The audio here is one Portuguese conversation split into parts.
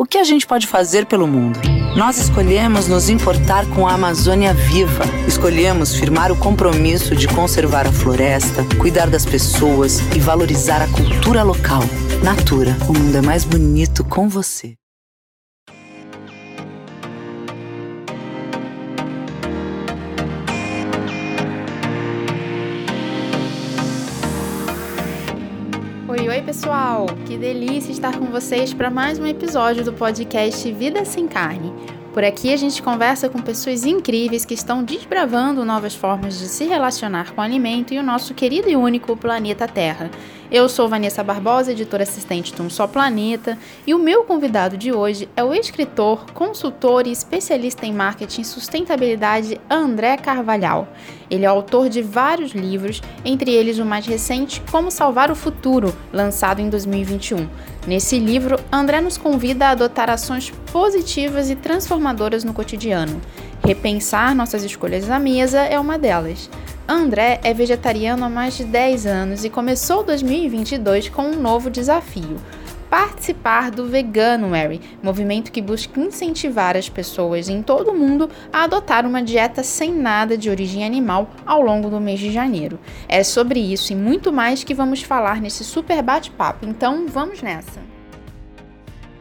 O que a gente pode fazer pelo mundo? Nós escolhemos nos importar com a Amazônia viva. Escolhemos firmar o compromisso de conservar a floresta, cuidar das pessoas e valorizar a cultura local. Natura, o mundo é mais bonito com você. Oi, pessoal! Que delícia estar com vocês para mais um episódio do podcast Vida Sem Carne. Por aqui a gente conversa com pessoas incríveis que estão desbravando novas formas de se relacionar com o alimento e o nosso querido e único planeta Terra. Eu sou Vanessa Barbosa, editora assistente do Um Só Planeta, e o meu convidado de hoje é o escritor, consultor e especialista em marketing e sustentabilidade André Carvalhal. Ele é autor de vários livros, entre eles o mais recente Como Salvar o Futuro, lançado em 2021. Nesse livro, André nos convida a adotar ações positivas e transformadoras no cotidiano. Repensar nossas escolhas à mesa é uma delas. André é vegetariano há mais de 10 anos e começou 2022 com um novo desafio: participar do Vegano Mary, movimento que busca incentivar as pessoas em todo o mundo a adotar uma dieta sem nada de origem animal ao longo do mês de janeiro. É sobre isso e muito mais que vamos falar nesse super bate-papo, então vamos nessa!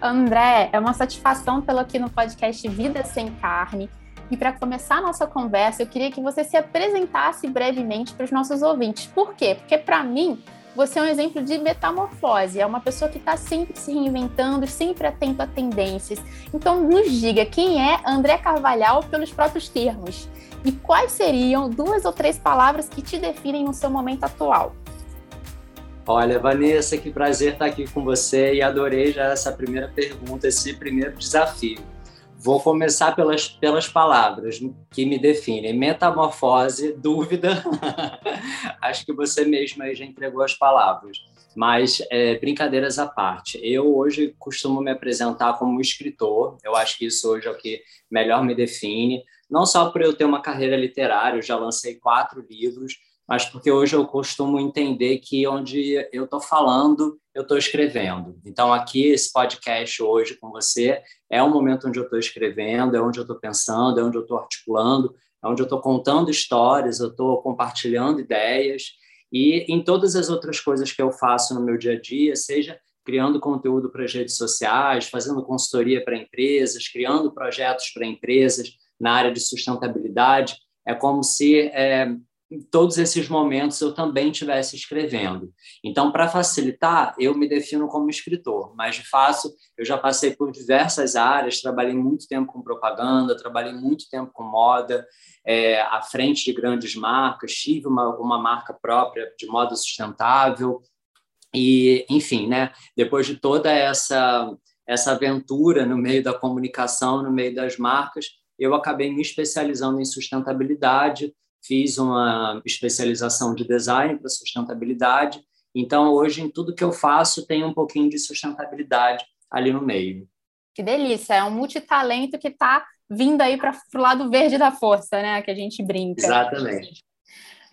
André, é uma satisfação tê-lo aqui no podcast Vida Sem Carne. E para começar a nossa conversa, eu queria que você se apresentasse brevemente para os nossos ouvintes. Por quê? Porque para mim, você é um exemplo de metamorfose, é uma pessoa que está sempre se reinventando, sempre atento a tendências. Então, nos diga quem é André Carvalhal pelos próprios termos e quais seriam duas ou três palavras que te definem no seu momento atual. Olha, Vanessa, que prazer estar aqui com você e adorei já essa primeira pergunta, esse primeiro desafio. Vou começar pelas, pelas palavras que me definem. Metamorfose, dúvida. Acho que você mesma já entregou as palavras. Mas, é, brincadeiras à parte, eu hoje costumo me apresentar como escritor. Eu acho que isso hoje é o que melhor me define. Não só por eu ter uma carreira literária, eu já lancei quatro livros, mas porque hoje eu costumo entender que onde eu estou falando, eu estou escrevendo. Então, aqui, esse podcast hoje com você é um momento onde eu estou escrevendo, é onde eu estou pensando, é onde eu estou articulando, é onde eu estou contando histórias, eu estou compartilhando ideias. E em todas as outras coisas que eu faço no meu dia a dia, seja criando conteúdo para as redes sociais, fazendo consultoria para empresas, criando projetos para empresas na área de sustentabilidade, é como se é, em todos esses momentos eu também estivesse escrevendo. Então, para facilitar, eu me defino como escritor, mas de fato eu já passei por diversas áreas, trabalhei muito tempo com propaganda, trabalhei muito tempo com moda, é, à frente de grandes marcas, tive uma, uma marca própria de moda sustentável, e, enfim, né, depois de toda essa, essa aventura no meio da comunicação, no meio das marcas, eu acabei me especializando em sustentabilidade, fiz uma especialização de design para sustentabilidade. Então, hoje, em tudo que eu faço, tem um pouquinho de sustentabilidade ali no meio. Que delícia! É um multitalento que está vindo aí para o lado verde da força, né? Que a gente brinca. Exatamente.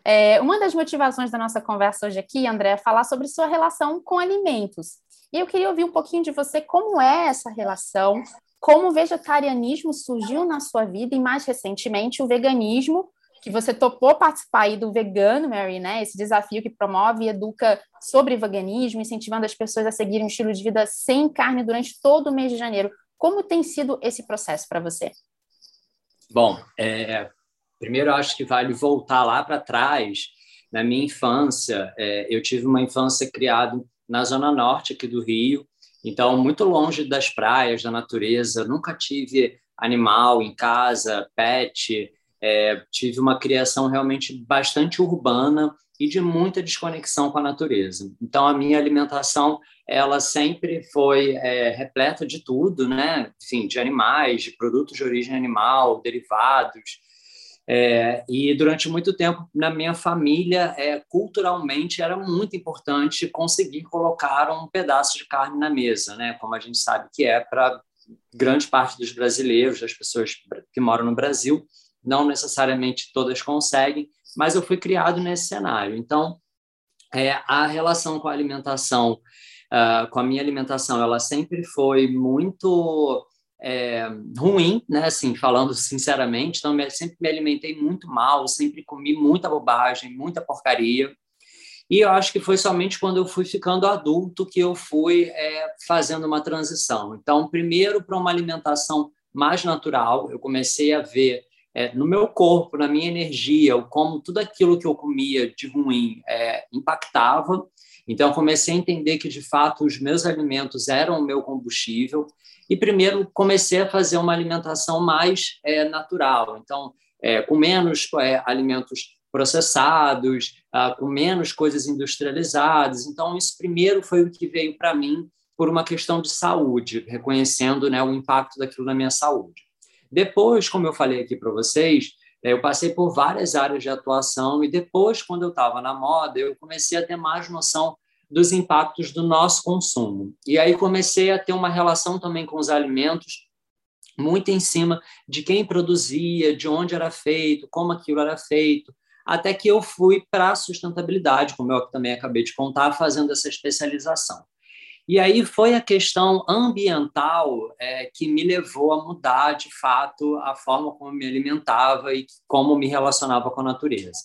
É, uma das motivações da nossa conversa hoje aqui, André, é falar sobre sua relação com alimentos. E eu queria ouvir um pouquinho de você como é essa relação, como o vegetarianismo surgiu na sua vida e, mais recentemente, o veganismo que você topou participar aí do Vegano, Mary, né? Esse desafio que promove e educa sobre veganismo, incentivando as pessoas a seguirem um estilo de vida sem carne durante todo o mês de janeiro. Como tem sido esse processo para você? Bom, é, primeiro acho que vale voltar lá para trás. Na minha infância, é, eu tive uma infância criada na zona norte aqui do Rio, então muito longe das praias, da natureza. nunca tive animal em casa, pet. É, tive uma criação realmente bastante urbana e de muita desconexão com a natureza. Então, a minha alimentação ela sempre foi é, repleta de tudo, né? Enfim, de animais, de produtos de origem animal, derivados. É, e durante muito tempo, na minha família, é, culturalmente, era muito importante conseguir colocar um pedaço de carne na mesa, né? Como a gente sabe que é para grande parte dos brasileiros, das pessoas que moram no Brasil não necessariamente todas conseguem, mas eu fui criado nesse cenário. Então, é, a relação com a alimentação uh, com a minha alimentação, ela sempre foi muito é, ruim, né? Assim, falando sinceramente, então sempre me alimentei muito mal, sempre comi muita bobagem, muita porcaria. E eu acho que foi somente quando eu fui ficando adulto que eu fui é, fazendo uma transição. Então, primeiro para uma alimentação mais natural, eu comecei a ver é, no meu corpo, na minha energia, como tudo aquilo que eu comia de ruim é, impactava. Então, comecei a entender que, de fato, os meus alimentos eram o meu combustível. E, primeiro, comecei a fazer uma alimentação mais é, natural. Então, é, com menos é, alimentos processados, ah, com menos coisas industrializadas. Então, isso primeiro foi o que veio para mim por uma questão de saúde, reconhecendo né, o impacto daquilo na minha saúde. Depois, como eu falei aqui para vocês, é, eu passei por várias áreas de atuação e depois, quando eu estava na moda, eu comecei a ter mais noção dos impactos do nosso consumo. E aí comecei a ter uma relação também com os alimentos muito em cima de quem produzia, de onde era feito, como aquilo era feito, até que eu fui para a sustentabilidade, como eu também acabei de contar, fazendo essa especialização. E aí foi a questão ambiental é, que me levou a mudar, de fato, a forma como me alimentava e como me relacionava com a natureza.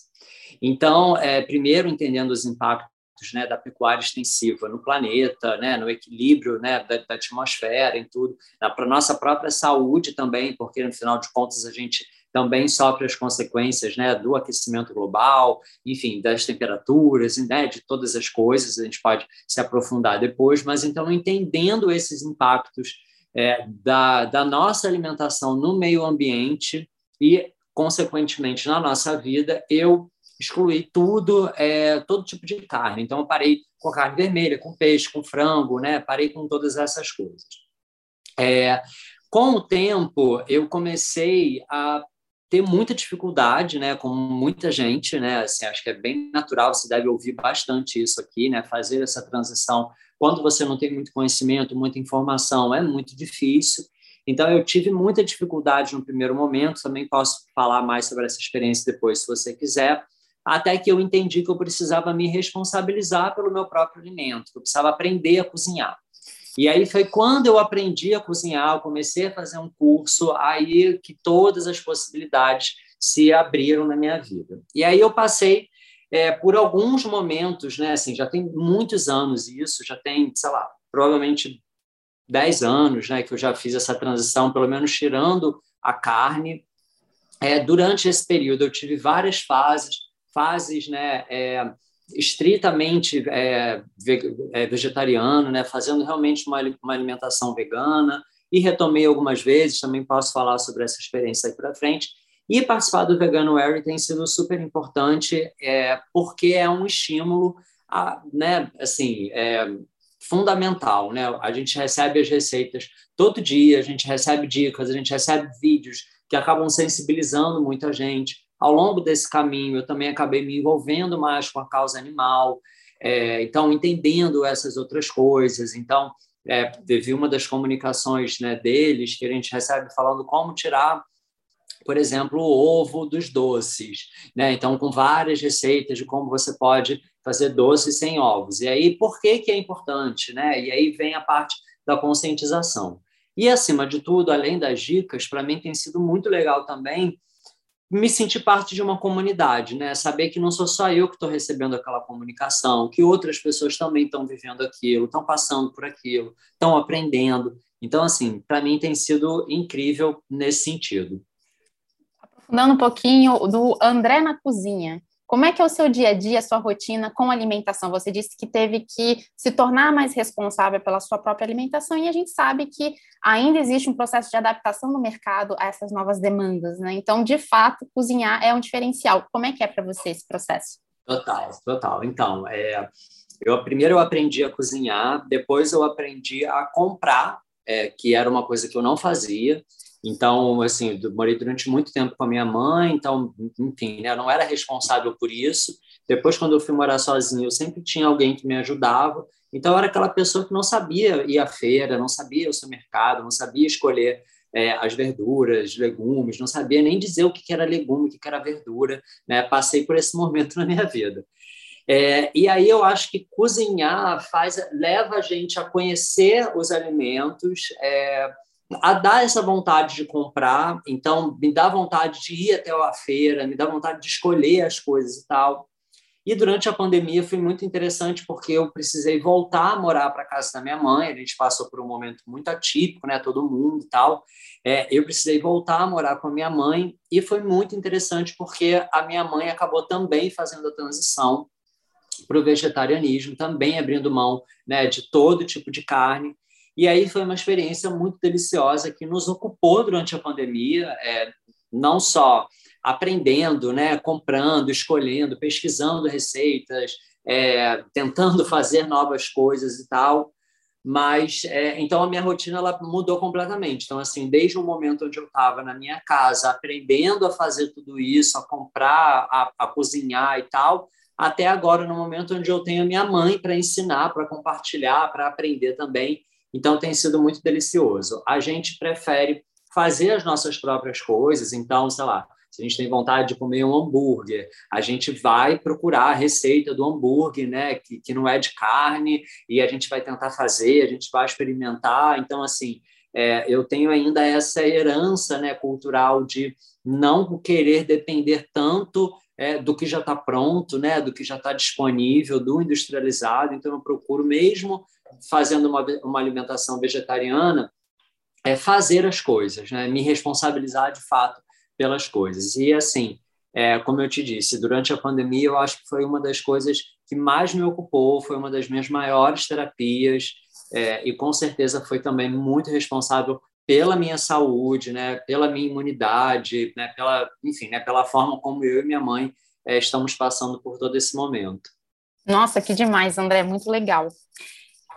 Então, é, primeiro entendendo os impactos né, da pecuária extensiva no planeta, né, no equilíbrio né, da, da atmosfera, em tudo, para a nossa própria saúde também, porque no final de contas a gente também sofre as consequências né, do aquecimento global, enfim, das temperaturas, né, de todas as coisas, a gente pode se aprofundar depois, mas então entendendo esses impactos é, da, da nossa alimentação no meio ambiente e, consequentemente, na nossa vida, eu excluí tudo, é, todo tipo de carne. Então, eu parei com carne vermelha, com peixe, com frango, né? parei com todas essas coisas. É, com o tempo, eu comecei a ter muita dificuldade, né, como muita gente, né, assim, acho que é bem natural, você deve ouvir bastante isso aqui, né, fazer essa transição quando você não tem muito conhecimento, muita informação, é muito difícil. Então, eu tive muita dificuldade no primeiro momento, também posso falar mais sobre essa experiência depois, se você quiser, até que eu entendi que eu precisava me responsabilizar pelo meu próprio alimento, que eu precisava aprender a cozinhar. E aí foi quando eu aprendi a cozinhar, eu comecei a fazer um curso, aí que todas as possibilidades se abriram na minha vida. E aí eu passei é, por alguns momentos, né? Assim, já tem muitos anos isso, já tem, sei lá, provavelmente 10 anos, né? Que eu já fiz essa transição, pelo menos tirando a carne. É, durante esse período eu tive várias fases, fases, né? É, estritamente é, é, vegetariano, né, fazendo realmente uma, uma alimentação vegana, e retomei algumas vezes, também posso falar sobre essa experiência aí para frente. E participar do Vegano Weary tem sido super importante, é, porque é um estímulo, a, né, assim, é, fundamental, né? A gente recebe as receitas todo dia, a gente recebe dicas, a gente recebe vídeos que acabam sensibilizando muita gente ao longo desse caminho, eu também acabei me envolvendo mais com a causa animal, é, então, entendendo essas outras coisas. Então, é, teve uma das comunicações né, deles que a gente recebe falando como tirar, por exemplo, o ovo dos doces. Né? Então, com várias receitas de como você pode fazer doces sem ovos. E aí, por que, que é importante? Né? E aí vem a parte da conscientização. E, acima de tudo, além das dicas, para mim tem sido muito legal também me sentir parte de uma comunidade, né? Saber que não sou só eu que estou recebendo aquela comunicação, que outras pessoas também estão vivendo aquilo, estão passando por aquilo, estão aprendendo. Então, assim, para mim tem sido incrível nesse sentido. Aprofundando um pouquinho do André na cozinha. Como é que é o seu dia a dia, a sua rotina com alimentação? Você disse que teve que se tornar mais responsável pela sua própria alimentação e a gente sabe que ainda existe um processo de adaptação no mercado a essas novas demandas, né? Então, de fato, cozinhar é um diferencial. Como é que é para você esse processo? Total, total. Então, é, eu primeiro eu aprendi a cozinhar, depois eu aprendi a comprar, é, que era uma coisa que eu não fazia. Então, assim, morei durante muito tempo com a minha mãe, então, enfim, né, eu não era responsável por isso. Depois, quando eu fui morar sozinho, eu sempre tinha alguém que me ajudava. Então, eu era aquela pessoa que não sabia ir à feira, não sabia o seu mercado, não sabia escolher é, as verduras, legumes, não sabia nem dizer o que era legume, o que era verdura. Né? Passei por esse momento na minha vida. É, e aí eu acho que cozinhar faz, leva a gente a conhecer os alimentos, é, a dar essa vontade de comprar. Então, me dá vontade de ir até a feira, me dá vontade de escolher as coisas e tal. E durante a pandemia foi muito interessante porque eu precisei voltar a morar para casa da minha mãe. A gente passou por um momento muito atípico, né? Todo mundo e tal. É, eu precisei voltar a morar com a minha mãe e foi muito interessante porque a minha mãe acabou também fazendo a transição para o vegetarianismo, também abrindo mão né, de todo tipo de carne. E aí foi uma experiência muito deliciosa que nos ocupou durante a pandemia, é, não só aprendendo, né, comprando, escolhendo, pesquisando receitas, é, tentando fazer novas coisas e tal. Mas é, então a minha rotina ela mudou completamente. Então assim, desde o momento onde eu estava na minha casa aprendendo a fazer tudo isso, a comprar, a, a cozinhar e tal, até agora no momento onde eu tenho a minha mãe para ensinar, para compartilhar, para aprender também. Então tem sido muito delicioso. A gente prefere fazer as nossas próprias coisas. Então, sei lá, se a gente tem vontade de comer um hambúrguer, a gente vai procurar a receita do hambúrguer, né, que, que não é de carne, e a gente vai tentar fazer, a gente vai experimentar. Então, assim, é, eu tenho ainda essa herança né, cultural de não querer depender tanto é, do que já está pronto, né, do que já está disponível, do industrializado. Então, eu procuro, mesmo fazendo uma, uma alimentação vegetariana, é fazer as coisas, né, me responsabilizar de fato pelas coisas. E, assim, é, como eu te disse, durante a pandemia, eu acho que foi uma das coisas que mais me ocupou, foi uma das minhas maiores terapias, é, e com certeza foi também muito responsável pela minha saúde, né, pela minha imunidade, né, pela, enfim, né, pela forma como eu e minha mãe é, estamos passando por todo esse momento. Nossa, que demais, André, muito legal.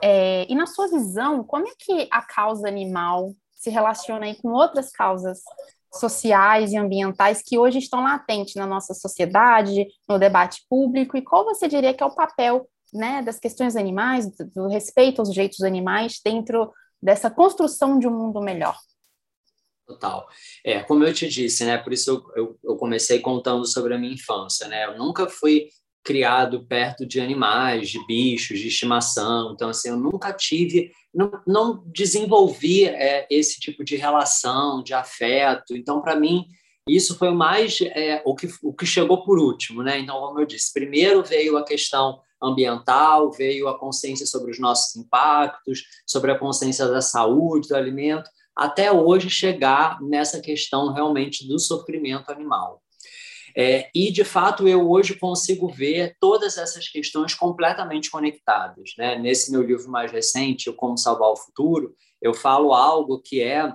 É, e na sua visão, como é que a causa animal se relaciona aí com outras causas sociais e ambientais que hoje estão latentes na nossa sociedade, no debate público, e qual você diria que é o papel né, das questões animais, do, respeito aos direitos dos animais dentro dessa construção de um mundo melhor? Total. É, como eu te disse, né? Por isso eu, eu, eu, comecei contando sobre a minha infância, né? Eu nunca fui criado perto de animais, de bichos, de estimação. Então, assim, eu nunca tive não, não desenvolvi é, esse tipo de relação, de afeto. Então, para mim, isso foi mais é, o, que, o que chegou por último, né? Então, como eu disse, primeiro veio a questão ambiental, veio a consciência sobre os nossos impactos, sobre a consciência da saúde, do alimento, até hoje chegar nessa questão realmente do sofrimento animal. É, e, de fato, eu hoje consigo ver todas essas questões completamente conectadas. Né? Nesse meu livro mais recente, Como Salvar o Futuro, eu falo algo que é,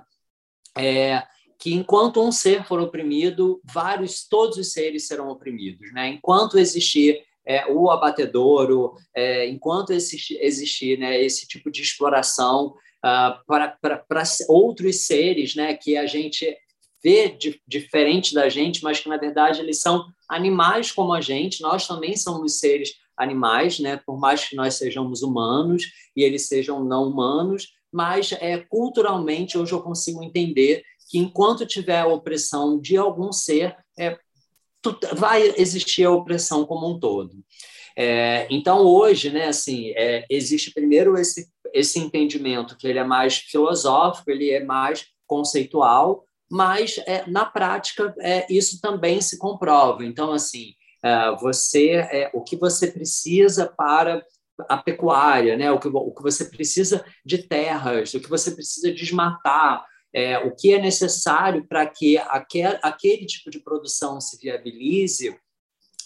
é que enquanto um ser for oprimido, vários, todos os seres serão oprimidos. Né? Enquanto existir é, o abatedouro, é, enquanto existir, existir né, esse tipo de exploração uh, para outros seres né, que a gente vê diferente da gente, mas que na verdade eles são animais como a gente. Nós também somos seres animais, né? Por mais que nós sejamos humanos e eles sejam não humanos, mas é culturalmente hoje eu consigo entender que enquanto tiver a opressão de algum ser, é, vai existir a opressão como um todo. É, então hoje, né, assim, é, existe primeiro esse esse entendimento que ele é mais filosófico, ele é mais conceitual, mas é, na prática é, isso também se comprova. Então, assim, é, você é, o que você precisa para a pecuária, né? o, que, o que você precisa de terras, o que você precisa desmatar, é, o que é necessário para que aquel, aquele tipo de produção se viabilize,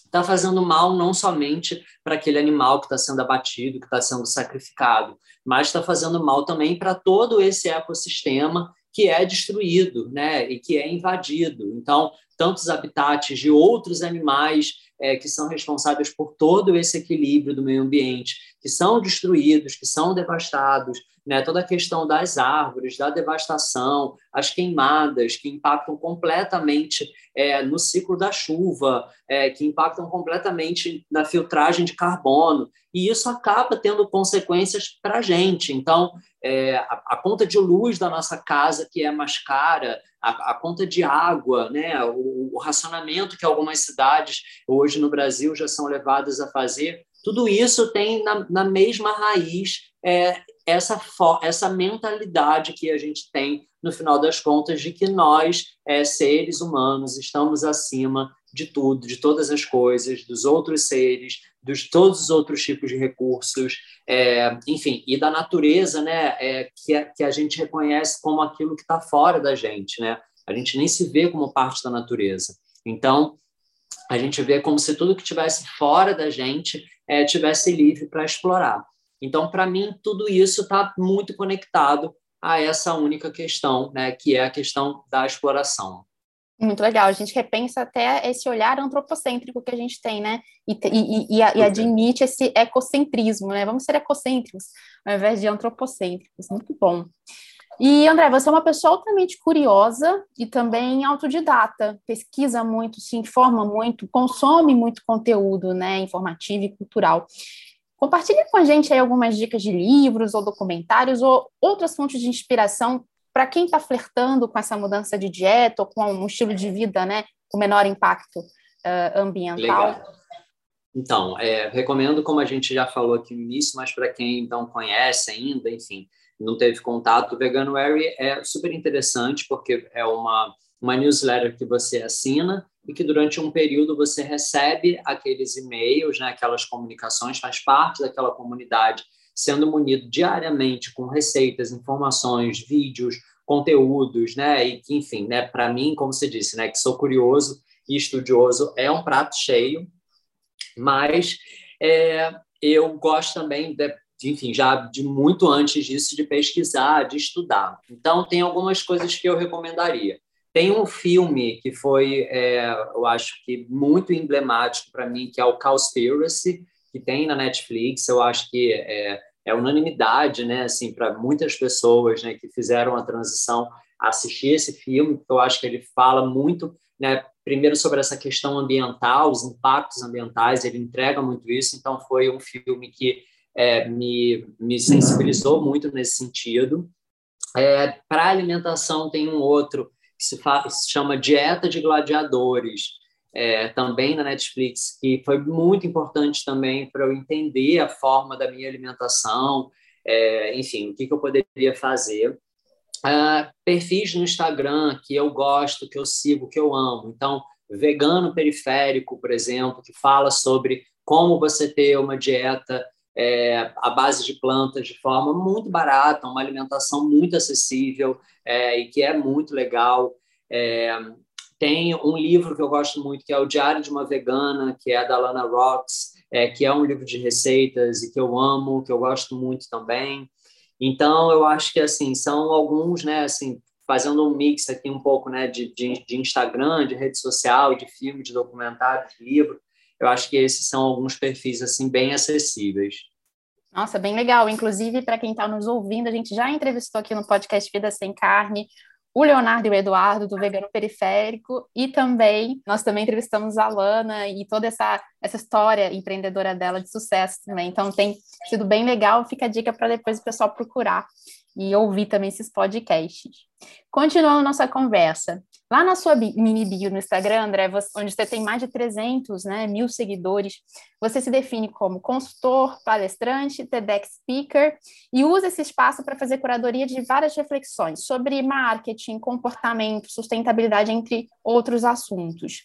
está fazendo mal não somente para aquele animal que está sendo abatido, que está sendo sacrificado, mas está fazendo mal também para todo esse ecossistema que é destruído né, e que é invadido. Então, tantos habitats de outros animais é, que são responsáveis por todo esse equilíbrio do meio ambiente, que são destruídos, que são devastados, né? toda a questão das árvores, da devastação, as queimadas que impactam completamente é, no ciclo da chuva, é, que impactam completamente na filtragem de carbono, e isso acaba tendo consequências para a gente. Então, é, a, a, conta de luz da nossa casa, que é mais cara, a, a conta de água, né? o, o racionamento que algumas cidades hoje no Brasil já são levadas a fazer, tudo isso tem na, na mesma raiz é, essa, essa mentalidade que a gente tem, no final das contas, de que nós, é, seres humanos, estamos acima de tudo, de todas as coisas, dos outros seres, dos todos os outros tipos de recursos, é, enfim, e da natureza, né, é, que, a, que a gente reconhece como aquilo que está fora da gente, né? A gente nem se vê como parte da natureza. Então, a gente vê como se tudo que tivesse fora da gente é, tivesse livre para explorar. Então, para mim, tudo isso está muito conectado a essa única questão, né, que é a questão da exploração. Muito legal. A gente repensa até esse olhar antropocêntrico que a gente tem, né? E, e, e, e admite esse ecocentrismo, né? Vamos ser ecocêntricos ao invés de antropocêntricos. Muito bom. E, André, você é uma pessoa altamente curiosa e também autodidata, pesquisa muito, se informa muito, consome muito conteúdo né, informativo e cultural. Compartilhe com a gente aí algumas dicas de livros ou documentários ou outras fontes de inspiração para quem está flertando com essa mudança de dieta ou com um estilo de vida né, com menor impacto uh, ambiental. Legal. Então, é, recomendo, como a gente já falou aqui no início, mas para quem não conhece ainda, enfim, não teve contato, o Veganuary é super interessante porque é uma, uma newsletter que você assina e que durante um período você recebe aqueles e-mails, né, aquelas comunicações, faz parte daquela comunidade, sendo munido diariamente com receitas, informações, vídeos, conteúdos, né, e que, enfim, né, para mim, como você disse, né, que sou curioso e estudioso, é um prato cheio, mas é, eu gosto também de, enfim, já de muito antes disso, de pesquisar, de estudar. Então, tem algumas coisas que eu recomendaria. Tem um filme que foi, é, eu acho que muito emblemático para mim, que é o Cowspiracy, que tem na Netflix. Eu acho que é, é unanimidade, né, assim, para muitas pessoas, né, que fizeram a transição assistir esse filme, porque eu acho que ele fala muito, né, primeiro sobre essa questão ambiental, os impactos ambientais, ele entrega muito isso. Então foi um filme que é, me, me sensibilizou muito nesse sentido. É, Para alimentação, tem um outro que se, se chama Dieta de Gladiadores, é, também na Netflix, que foi muito importante também para eu entender a forma da minha alimentação, é, enfim, o que, que, eu poderia fazer. Uh, perfis no Instagram que eu gosto, que eu sigo, que eu amo. Então, Vegano Periférico, por exemplo, que fala sobre como você ter uma dieta é, base de plantas de forma muito barata, uma alimentação muito acessível é, e que é muito legal. É, tem um livro que eu gosto muito, que é o Diário de uma Vegana, que é da Lana Rocks, é, que é um livro de receitas e que eu amo, que eu gosto muito também. Então, eu acho que assim são alguns, né, assim, fazendo um mix aqui um pouco, né, de, de, de Instagram, de rede social, de filme, de documentário, de livro, eu acho que esses são alguns perfis assim bem acessíveis. Nossa, bem legal. Inclusive, para quem está nos ouvindo, a gente já entrevistou aqui no podcast Vida Sem Carne o Leonardo e o Eduardo do Vegano Periférico e também nós também entrevistamos a Lana e toda essa essa história empreendedora dela de sucesso também. Então tem sido bem legal, fica a dica para depois o pessoal procurar e ouvir também esses podcasts. Continuando nossa conversa, lá na sua mini bio no Instagram, André, onde você tem mais de 300 né, mil seguidores, você se define como consultor, palestrante, TEDx speaker e usa esse espaço para fazer curadoria de várias reflexões sobre marketing, comportamento, sustentabilidade, entre outros assuntos.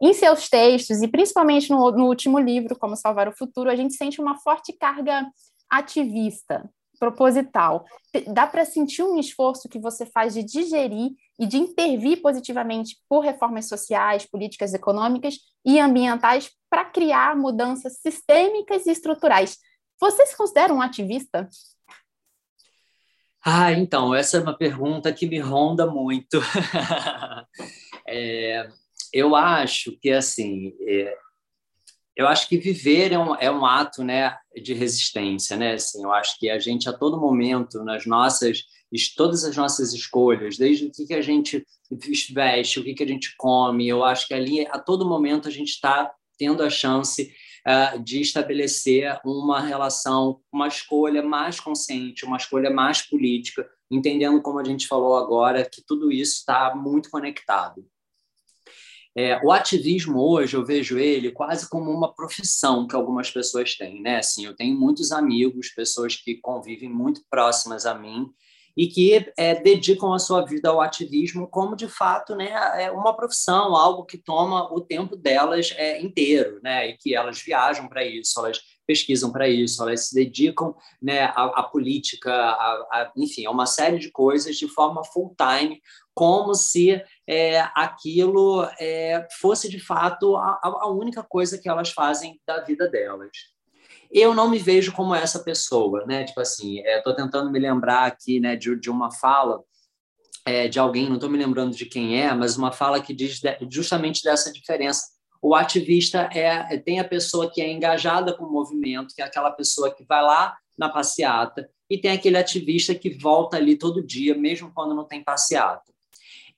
Em seus textos, e principalmente no, no último livro, Como Salvar o Futuro, a gente sente uma forte carga ativista, proposital. Dá para sentir um esforço que você faz de digerir e de intervir positivamente por reformas sociais, políticas econômicas e ambientais para criar mudanças sistêmicas e estruturais. Você se considera um ativista? Ah, então, essa é uma pergunta que me ronda muito. é, eu acho que, assim, é, eu acho que viver é um, é um ato né, de resistência, né? Assim, eu acho que a gente, a todo momento, nas nossas, todas as nossas escolhas, desde o que, que a gente veste, o que, que a gente come, eu acho que ali, a todo momento, a gente está tendo a chance uh, de estabelecer uma relação, uma escolha mais consciente, uma escolha mais política, entendendo, como a gente falou agora, que tudo isso está muito conectado. É, o ativismo hoje eu vejo ele quase como uma profissão que algumas pessoas têm, né? Assim, eu tenho muitos amigos, pessoas que convivem muito próximas a mim e que é, dedicam a sua vida ao ativismo como de fato, né, é uma profissão, algo que toma o tempo delas é, inteiro, né? E que elas viajam para isso, elas pesquisam para isso, elas se dedicam né, à, à política, a, a, enfim, a uma série de coisas de forma full time, como se é, aquilo é, fosse de fato a, a, única coisa que elas fazem da vida delas. Eu não me vejo como essa pessoa, né? Tipo assim, estou é, tentando me lembrar aqui, né, de, de uma fala é, de alguém, não estou me lembrando de quem é, mas uma fala que diz de, justamente dessa diferença. O ativista é tem a pessoa que é engajada com o movimento, que é aquela pessoa que vai lá na passeata, e tem aquele ativista que volta ali todo dia, mesmo quando não tem passeata.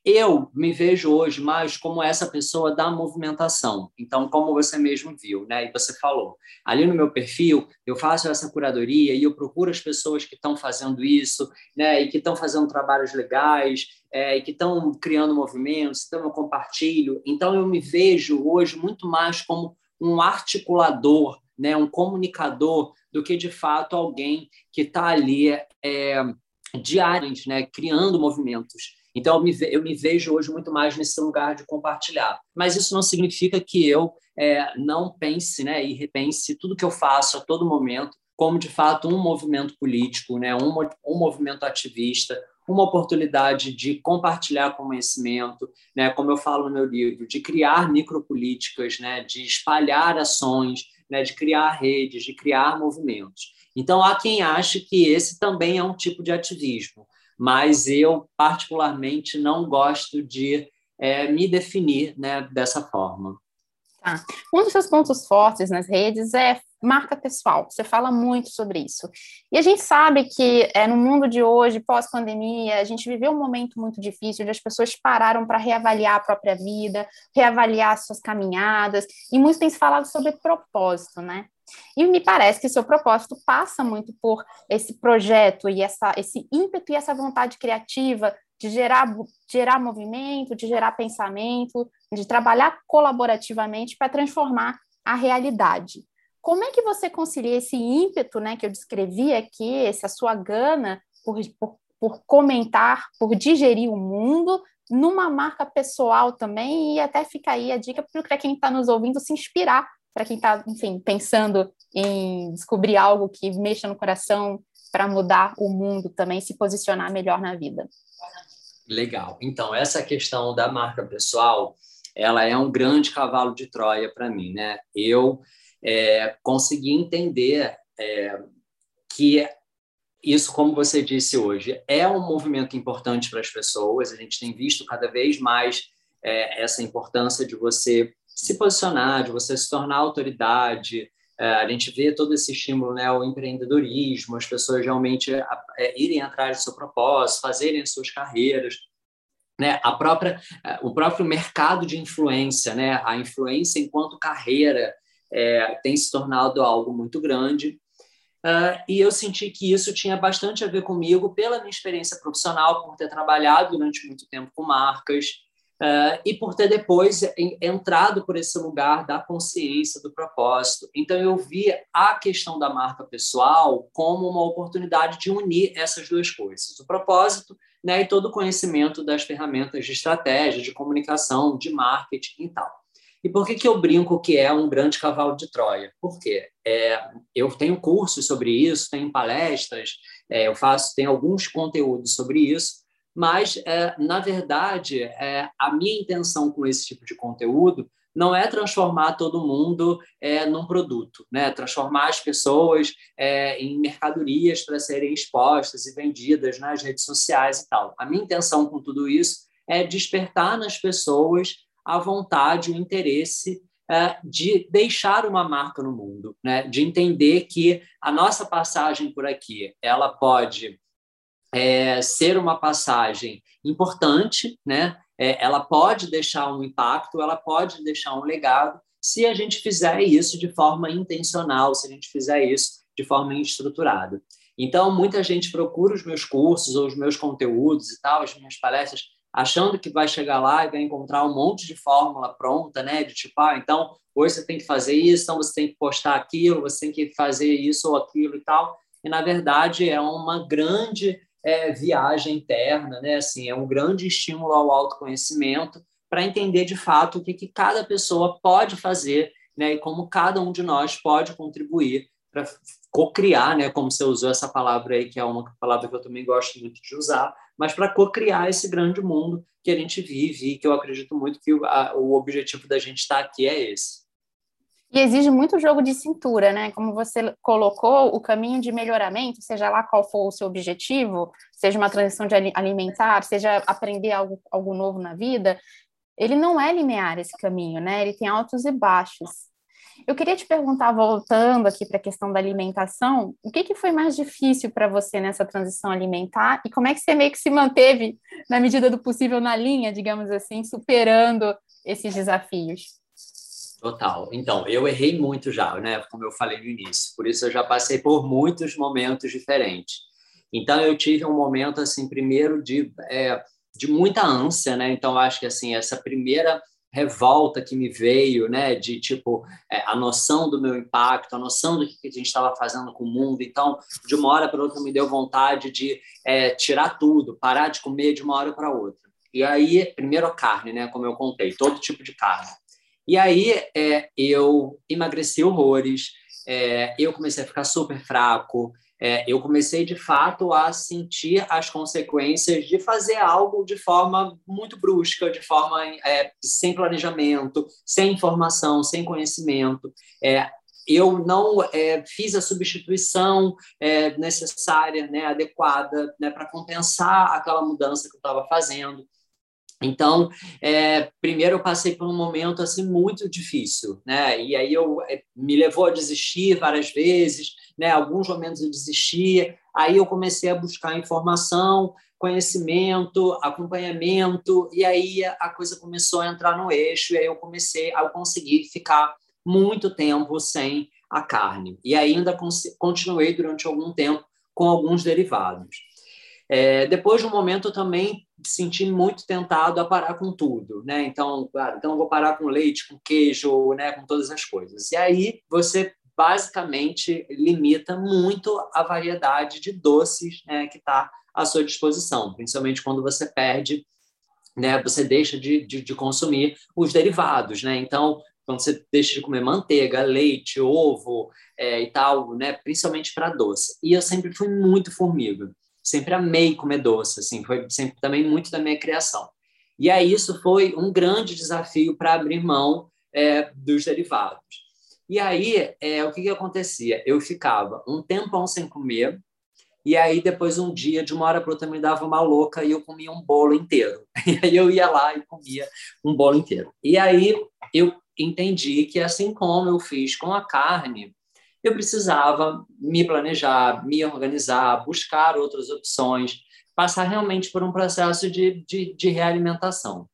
Eu me vejo hoje mais como essa pessoa da movimentação. Então, como você mesmo viu, né? E você falou, ali no meu perfil, eu faço essa curadoria e eu procuro as pessoas que estão fazendo isso, né? E que estão fazendo trabalhos legais, é, e que estão criando movimentos, então eu compartilho. Então, eu me vejo hoje muito mais como um articulador, né? Um comunicador do que de fato alguém que está ali é, diariamente, né? Criando movimentos. Então, eu me, eu me vejo hoje muito mais nesse lugar de compartilhar. Mas isso não significa que eu é, não pense né, e repense tudo que eu faço a todo momento como, de fato, um movimento político, né, um, um movimento ativista, uma oportunidade de compartilhar conhecimento, né, como eu falo no meu livro, de criar micropolíticas, né, de espalhar ações, né, de criar redes, de criar movimentos. Então, há quem ache que esse também é um tipo de ativismo mas eu, particularmente, não gosto de é, me definir né, dessa forma. Tá. Um dos seus pontos fortes nas redes é marca pessoal. Você fala muito sobre isso. E a gente sabe que é, no mundo de hoje, pós-pandemia, a gente viveu um momento muito difícil, onde as pessoas pararam para reavaliar a própria vida, reavaliar suas caminhadas, e muito tem se falado sobre propósito, né? E me parece que seu propósito passa muito por esse projeto e essa, esse ímpeto e essa vontade criativa de gerar, gerar movimento, de gerar pensamento, de trabalhar colaborativamente para transformar a realidade. Como é que você concilia esse ímpeto né, que eu descrevi aqui, essa sua gana por, por, por comentar, por digerir o mundo, numa marca pessoal também, e até fica aí a dica para quem está nos ouvindo se inspirar para quem está, enfim, pensando em descobrir algo que mexa no coração para mudar o mundo também, se posicionar melhor na vida. Legal. Então, essa questão da marca pessoal, ela é um grande cavalo de Troia para mim, né? Eu é, consegui entender é, que isso, como você disse hoje, é um movimento importante para as pessoas. A gente tem visto cada vez mais é, essa importância de você se posicionar, de você se tornar autoridade. É, a gente vê todo esse estímulo, né, ao empreendedorismo, as pessoas realmente é, irem atrás do seu propósito, fazerem as suas carreiras. Né, a própria, é, o próprio mercado de influência, né, a influência enquanto carreira é, tem se tornado algo muito grande. Uh, e eu senti que isso tinha bastante a ver comigo pela minha experiência profissional, por ter trabalhado durante muito tempo com marcas, Uh, e por ter depois entrado por esse lugar da consciência, do propósito. Então, eu vi a questão da marca pessoal como uma oportunidade de unir essas duas coisas: o propósito né, e todo o conhecimento das ferramentas de estratégia, de comunicação, de marketing e tal. E por que, que eu brinco que é um grande cavalo de Troia? Porque é, eu tenho cursos sobre isso, tenho palestras, é, eu faço, tenho alguns conteúdos sobre isso, mas, é, na verdade, é, a minha intenção com esse tipo de conteúdo não é transformar todo mundo é, num produto, né? transformar as pessoas é, em mercadorias para serem expostas e vendidas nas redes sociais e tal. A minha intenção com tudo isso é despertar nas pessoas a vontade, o interesse é, de deixar uma marca no mundo, né? de entender que a nossa passagem por aqui ela pode é, ser uma passagem importante, né? É, ela pode deixar um impacto, ela pode deixar um legado, se a gente fizer isso de forma intencional, se a gente fizer isso de forma estruturada. Então, muita gente procura os meus cursos ou os meus conteúdos e tal, as minhas palestras, achando que vai chegar lá e vai encontrar um monte de fórmula pronta, né? De tipo, ah, então hoje você tem que fazer isso, então você tem que postar aquilo, você tem que fazer isso ou aquilo e tal. E na verdade é uma grande é, viagem interna, né? Assim, é um grande estímulo ao autoconhecimento para entender de fato o que, que cada pessoa pode fazer, né? E como cada um de nós pode contribuir para co-criar, né? Como você usou essa palavra aí, que é uma palavra que eu também gosto muito de usar, mas para co-criar esse grande mundo que a gente vive e que eu acredito muito que o, a, o objetivo da gente estar tá aqui é esse. E exige muito jogo de cintura, né? Como você colocou, o caminho de melhoramento, seja lá qual for o seu objetivo, seja uma transição de alimentar, seja aprender algo, algo novo na vida, ele não é linear esse caminho, né? Ele tem altos e baixos. Eu queria te perguntar, voltando aqui para a questão da alimentação, o que, que foi mais difícil para você nessa transição alimentar e como é que você meio que se manteve, na medida do possível, na linha, digamos assim, superando esses desafios? Total. Então, eu errei muito já, né? Como eu falei no início. Por isso eu já passei por muitos momentos diferentes. Então, eu tive um momento, assim, primeiro de, é, de muita ânsia, né? Então, acho que, assim, essa primeira revolta que me veio, né, de tipo é, a noção do meu impacto, a noção do que a gente estava fazendo com o mundo. Então, de uma hora para outra me deu vontade de é, tirar tudo, parar de comer de uma hora para outra. E aí, primeiro a carne, né, como eu contei, todo tipo de carne. E aí é, eu emagreci horrores, é, eu comecei a ficar super fraco, é, eu comecei de fato a sentir as consequências de fazer algo de forma muito brusca, de forma é, sem planejamento, sem informação, sem conhecimento. É, eu não é, fiz a substituição é, necessária, né, adequada, né, para compensar aquela mudança que eu estava fazendo. Então, é, primeiro eu passei por um momento assim muito difícil, né? E aí eu é, me levou a desistir várias vezes, né? Alguns momentos eu desisti, aí eu comecei a buscar informação, conhecimento, acompanhamento, e aí a coisa começou a entrar no eixo, e aí eu comecei a conseguir ficar muito tempo sem a carne. E ainda continuei durante algum tempo com alguns derivados. É, depois de um momento, eu também senti muito tentado a parar com tudo, né? Então, claro, então vou parar com leite, com queijo, né? Com todas as coisas. E aí você basicamente limita muito a variedade de doces né, que está à sua disposição, principalmente quando você perde, né? Você deixa de, de, de consumir os derivados, né? Então quando você deixa de comer manteiga, leite, ovo é, e tal, né? Principalmente para doce. E eu sempre fui muito formiga sempre amei comer doce, assim, foi sempre também muito da minha criação. E aí isso foi um grande desafio para abrir mão é, dos derivados. E aí, é, o que, que acontecia? Eu ficava um tempão sem comer, e aí depois um dia, de uma hora para outra, me dava uma louca e eu comia um bolo inteiro. E aí eu ia lá e comia um bolo inteiro. E aí eu entendi que assim como eu fiz com a carne, eu precisava me planejar, me organizar, buscar outras opções, passar realmente por um processo de, de, de realimentação.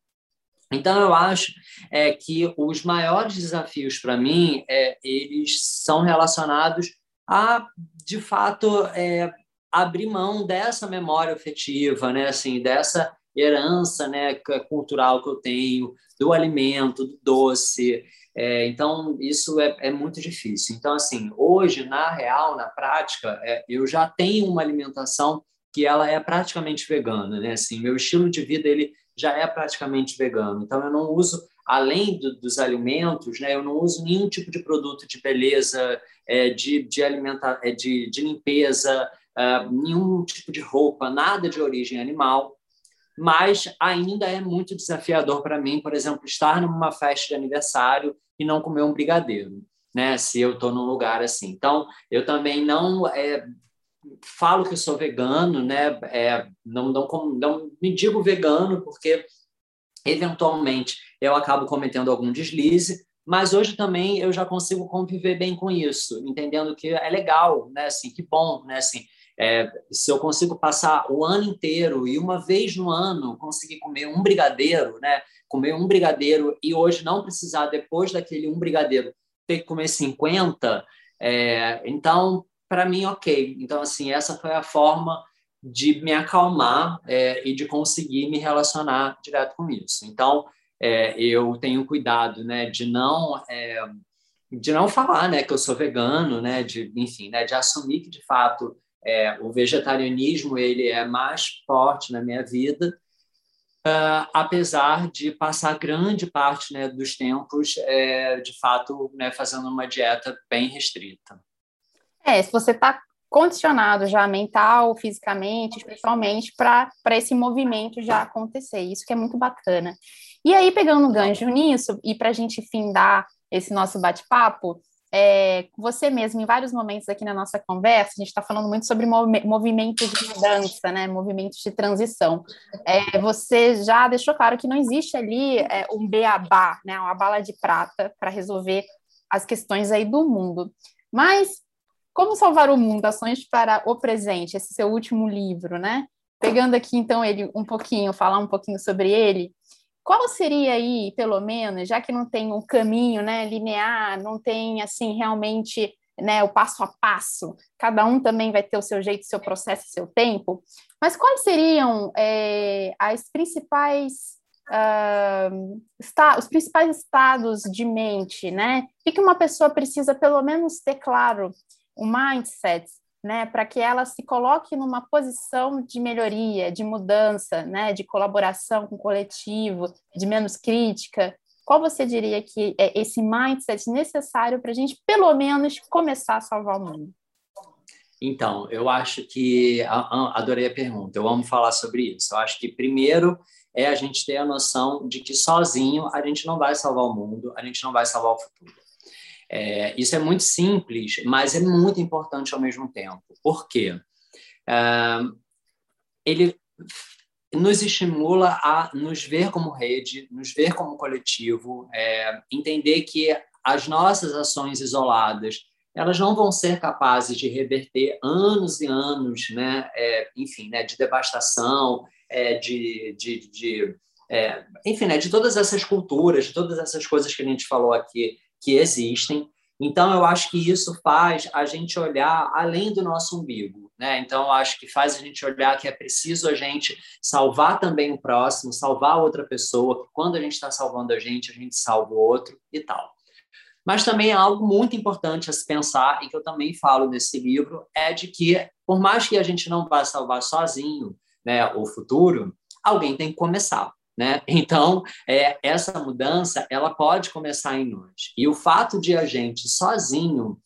Então, eu acho é, que os maiores desafios para mim, é, eles são relacionados a, de fato, é, abrir mão dessa memória afetiva, né? assim, dessa herança né, cultural que eu tenho, do alimento, do doce, é, então, isso é, é, muito difícil. Então, assim, hoje, na real, na prática, é, eu já tenho uma alimentação que ela é praticamente vegana, né? Assim, meu estilo de vida, ele já é praticamente vegano. Então, eu não uso, além do, dos alimentos, né? Eu não uso nenhum tipo de produto de beleza, é, de, de, alimenta, é, de, de limpeza, é, nenhum tipo de roupa, nada de origem animal mas ainda é muito desafiador para mim, por exemplo, estar numa festa de aniversário e não comer um brigadeiro, né? Se eu estou num lugar assim. Então, eu também não é, falo que sou vegano, né? É, não, não, não me digo vegano porque eventualmente eu acabo cometendo algum deslize, mas hoje também eu já consigo conviver bem com isso, entendendo que é legal, né? Assim, que bom, né? Assim, é, se eu consigo passar o ano inteiro e uma vez no ano conseguir comer um brigadeiro, né? Comer um brigadeiro e hoje não precisar, depois daquele um brigadeiro, ter que comer 50, é, então, para mim, ok. Então, assim, essa foi a forma de me acalmar é, e de conseguir me relacionar direto com isso. Então, é, eu tenho cuidado, né, de não é, de não falar, né, que eu sou vegano, né, de enfim, né, de assumir que de fato é, o vegetarianismo ele é mais forte na minha vida, uh, apesar de passar grande parte né, dos tempos, é, de fato, né, fazendo uma dieta bem restrita. É, se você está condicionado já mental, fisicamente, especialmente para esse movimento já acontecer, isso que é muito bacana. E aí, pegando um gancho nisso, e para a gente findar esse nosso bate-papo, é, você mesmo, em vários momentos aqui na nossa conversa, a gente está falando muito sobre mov movimentos de mudança, né, movimentos de transição. É, você já deixou claro que não existe ali é, um beabá, né, uma bala de prata para resolver as questões aí do mundo. Mas como salvar o mundo? Ações para o presente, esse seu último livro, né? Pegando aqui então ele um pouquinho, falar um pouquinho sobre ele. Qual seria aí, pelo menos, já que não tem um caminho, né, linear, não tem assim realmente, né, o passo a passo. Cada um também vai ter o seu jeito, seu processo, seu tempo. Mas quais seriam é, as principais uh, está, os principais estados de mente, né? O que uma pessoa precisa pelo menos ter claro o mindset né, para que ela se coloque numa posição de melhoria, de mudança, né, de colaboração com o coletivo, de menos crítica. Qual você diria que é esse mindset necessário para a gente, pelo menos, começar a salvar o mundo? Então, eu acho que adorei a pergunta. Eu amo falar sobre isso. Eu acho que primeiro é a gente ter a noção de que sozinho a gente não vai salvar o mundo, a gente não vai salvar o futuro. É, isso é muito simples, mas é muito importante ao mesmo tempo. Por quê? É, ele nos estimula a nos ver como rede, nos ver como coletivo, é, entender que as nossas ações isoladas elas não vão ser capazes de reverter anos e anos, né, é, enfim, né, de devastação, é, de, de, de é, enfim, né, de todas essas culturas, de todas essas coisas que a gente falou aqui que existem. Então, eu acho que isso faz a gente olhar além do nosso umbigo. Né? Então, acho que faz a gente olhar que é preciso a gente salvar também o próximo, salvar outra pessoa, que quando a gente está salvando a gente, a gente salva o outro e tal. Mas também é algo muito importante a se pensar, e que eu também falo nesse livro, é de que, por mais que a gente não vá salvar sozinho né, o futuro, alguém tem que começar. Né? Então, é, essa mudança ela pode começar em nós. E o fato de a gente sozinho,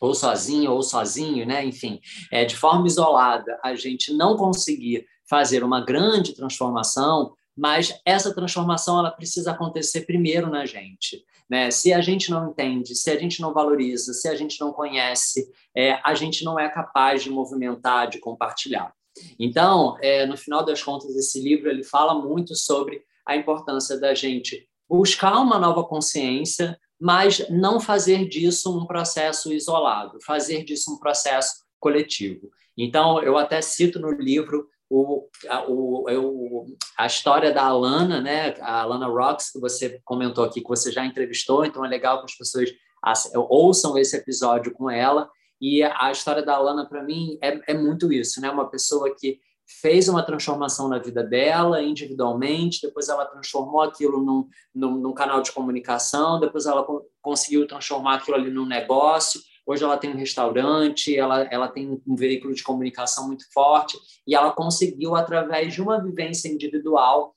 ou sozinho, ou sozinho, né? enfim, é, de forma isolada, a gente não conseguir fazer uma grande transformação, mas essa transformação ela precisa acontecer primeiro na gente. Né? Se a gente não entende, se a gente não valoriza, se a gente não conhece, é, a gente não é capaz de movimentar, de compartilhar. Então, é, no final das contas, esse livro ele fala muito sobre a importância da gente buscar uma nova consciência, mas não fazer disso um processo isolado, fazer disso um processo coletivo. Então, eu até cito no livro o, a, o, a história da Alana, né? a Alana Rocks, que você comentou aqui, que você já entrevistou, então é legal que as pessoas ouçam esse episódio com ela. E a história da Alana, para mim, é, é muito isso, né? Uma pessoa que fez uma transformação na vida dela individualmente, depois ela transformou aquilo num, num, num canal de comunicação, depois ela co conseguiu transformar aquilo ali num negócio. Hoje ela tem um restaurante, ela, ela tem um veículo de comunicação muito forte e ela conseguiu, através de uma vivência individual,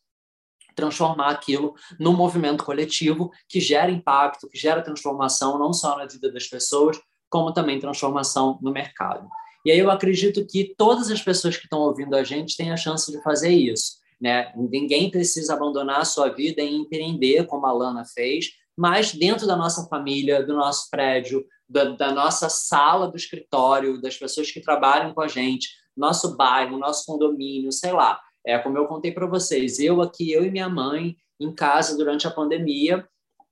transformar aquilo num movimento coletivo que gera impacto, que gera transformação não só na vida das pessoas, como também transformação no mercado. E aí eu acredito que todas as pessoas que estão ouvindo a gente têm a chance de fazer isso. Né? Ninguém precisa abandonar a sua vida e empreender, como a Lana fez, mas dentro da nossa família, do nosso prédio, da, da nossa sala do escritório, das pessoas que trabalham com a gente, nosso bairro, nosso condomínio, sei lá. É como eu contei para vocês, eu aqui, eu e minha mãe, em casa durante a pandemia,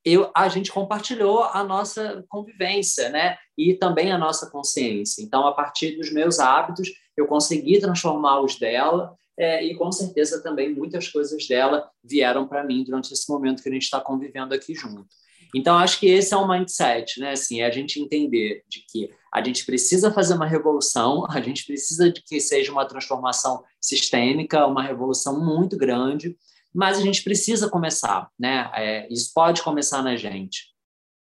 eu, a gente compartilhou a nossa convivência, né? E também a nossa consciência. Então, a partir dos meus hábitos, eu consegui transformar os dela, é, e com certeza também muitas coisas dela vieram para mim durante esse momento que a gente está convivendo aqui junto. Então, acho que esse é o mindset, né? Assim, é a gente entender de que a gente precisa fazer uma revolução, a gente precisa de que seja uma transformação sistêmica, uma revolução muito grande, mas a gente precisa começar, né? É, isso pode começar na gente.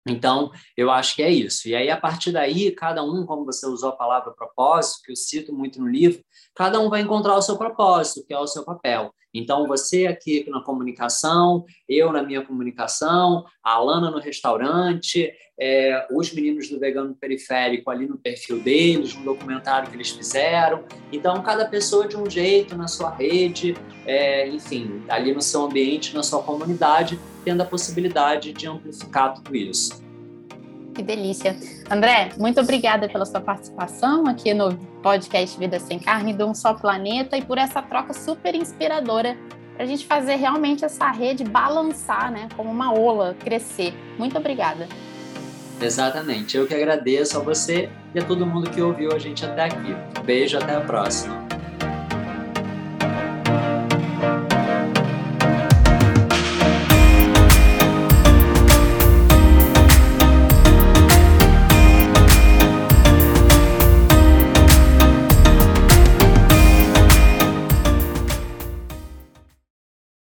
Então, eu acho que é isso. E aí, a partir daí, cada um, como você usou a palavra propósito, que eu cito muito no livro, cada um vai encontrar o seu propósito, que é o seu papel. Então, você aqui na comunicação, eu na minha comunicação, a Alana no restaurante, é, os meninos do Vegano Periférico ali no perfil deles, no documentário que eles fizeram. Então, cada pessoa de um jeito na sua rede, é, enfim, ali no seu ambiente, na sua comunidade, tendo a possibilidade de amplificar tudo isso. Que delícia. André, muito obrigada pela sua participação aqui no podcast Vida Sem Carne do Um Só Planeta e por essa troca super inspiradora para a gente fazer realmente essa rede balançar, né, como uma ola, crescer. Muito obrigada. Exatamente. Eu que agradeço a você e a todo mundo que ouviu a gente até aqui. Beijo, até a próxima.